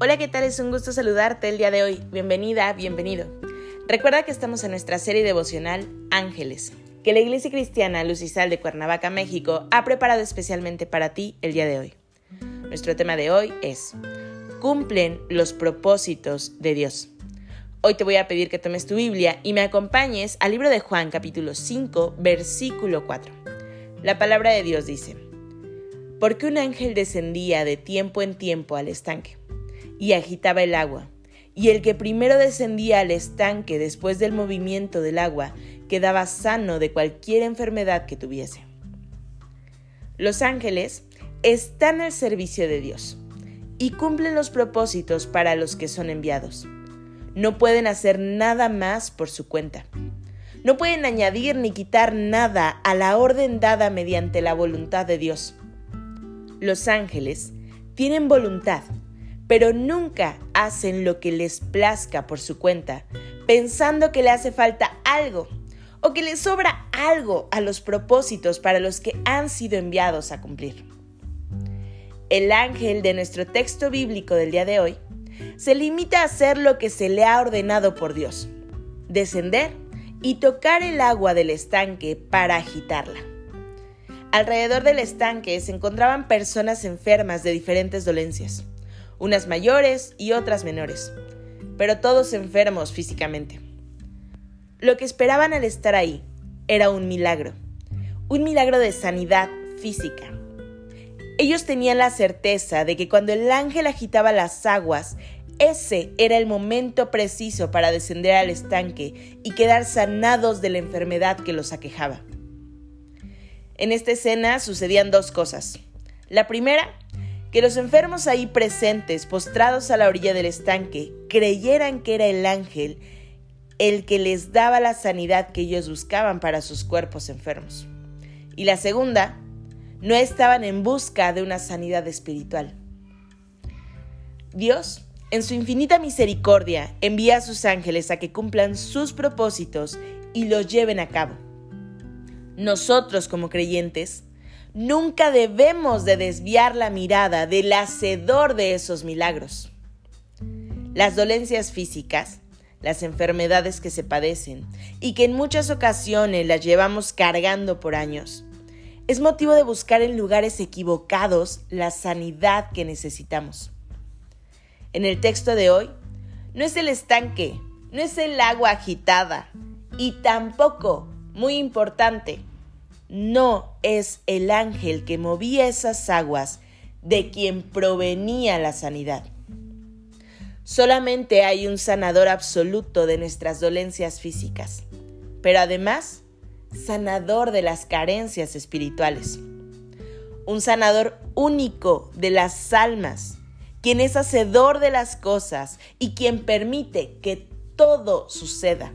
Hola, ¿qué tal? Es un gusto saludarte el día de hoy. Bienvenida, bienvenido. Recuerda que estamos en nuestra serie devocional Ángeles, que la Iglesia Cristiana Lucisal de Cuernavaca, México, ha preparado especialmente para ti el día de hoy. Nuestro tema de hoy es Cumplen los propósitos de Dios. Hoy te voy a pedir que tomes tu Biblia y me acompañes al libro de Juan capítulo 5, versículo 4. La palabra de Dios dice, Porque un ángel descendía de tiempo en tiempo al estanque y agitaba el agua. Y el que primero descendía al estanque después del movimiento del agua quedaba sano de cualquier enfermedad que tuviese. Los ángeles están al servicio de Dios y cumplen los propósitos para los que son enviados. No pueden hacer nada más por su cuenta. No pueden añadir ni quitar nada a la orden dada mediante la voluntad de Dios. Los ángeles tienen voluntad pero nunca hacen lo que les plazca por su cuenta, pensando que le hace falta algo o que le sobra algo a los propósitos para los que han sido enviados a cumplir. El ángel de nuestro texto bíblico del día de hoy se limita a hacer lo que se le ha ordenado por Dios, descender y tocar el agua del estanque para agitarla. Alrededor del estanque se encontraban personas enfermas de diferentes dolencias unas mayores y otras menores, pero todos enfermos físicamente. Lo que esperaban al estar ahí era un milagro, un milagro de sanidad física. Ellos tenían la certeza de que cuando el ángel agitaba las aguas, ese era el momento preciso para descender al estanque y quedar sanados de la enfermedad que los aquejaba. En esta escena sucedían dos cosas. La primera que los enfermos ahí presentes, postrados a la orilla del estanque, creyeran que era el ángel el que les daba la sanidad que ellos buscaban para sus cuerpos enfermos. Y la segunda, no estaban en busca de una sanidad espiritual. Dios, en su infinita misericordia, envía a sus ángeles a que cumplan sus propósitos y los lleven a cabo. Nosotros como creyentes Nunca debemos de desviar la mirada del hacedor de esos milagros. Las dolencias físicas, las enfermedades que se padecen y que en muchas ocasiones las llevamos cargando por años, es motivo de buscar en lugares equivocados la sanidad que necesitamos. En el texto de hoy, no es el estanque, no es el agua agitada y tampoco, muy importante, no es el ángel que movía esas aguas de quien provenía la sanidad. Solamente hay un sanador absoluto de nuestras dolencias físicas, pero además sanador de las carencias espirituales. Un sanador único de las almas, quien es hacedor de las cosas y quien permite que todo suceda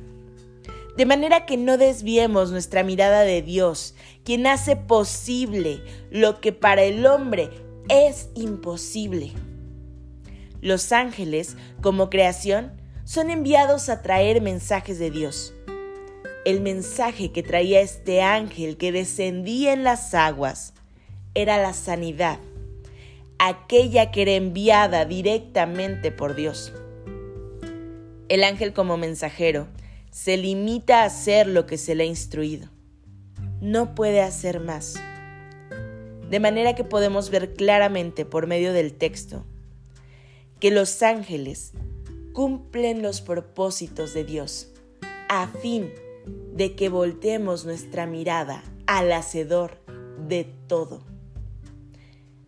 de manera que no desviemos nuestra mirada de Dios, quien hace posible lo que para el hombre es imposible. Los ángeles, como creación, son enviados a traer mensajes de Dios. El mensaje que traía este ángel que descendía en las aguas era la sanidad, aquella que era enviada directamente por Dios. El ángel como mensajero se limita a hacer lo que se le ha instruido. No puede hacer más. De manera que podemos ver claramente por medio del texto que los ángeles cumplen los propósitos de Dios a fin de que volteemos nuestra mirada al Hacedor de todo.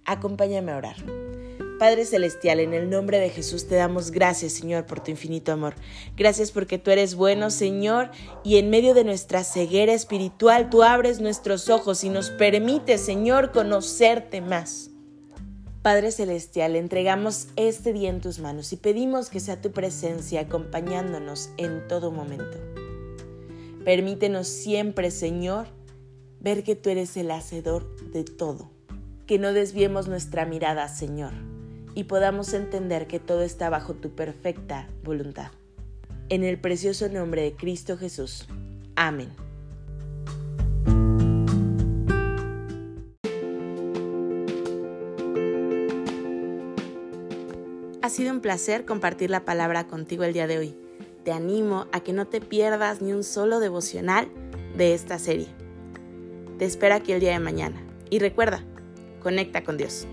Acompáñame a orar. Padre Celestial, en el nombre de Jesús te damos gracias, Señor, por tu infinito amor. Gracias porque tú eres bueno, Señor, y en medio de nuestra ceguera espiritual tú abres nuestros ojos y nos permites, Señor, conocerte más. Padre Celestial, entregamos este día en tus manos y pedimos que sea tu presencia acompañándonos en todo momento. Permítenos siempre, Señor, ver que tú eres el hacedor de todo, que no desviemos nuestra mirada, Señor, y podamos entender que todo está bajo tu perfecta voluntad. En el precioso nombre de Cristo Jesús. Amén. Ha sido un placer compartir la palabra contigo el día de hoy. Te animo a que no te pierdas ni un solo devocional de esta serie. Te espero aquí el día de mañana. Y recuerda, conecta con Dios.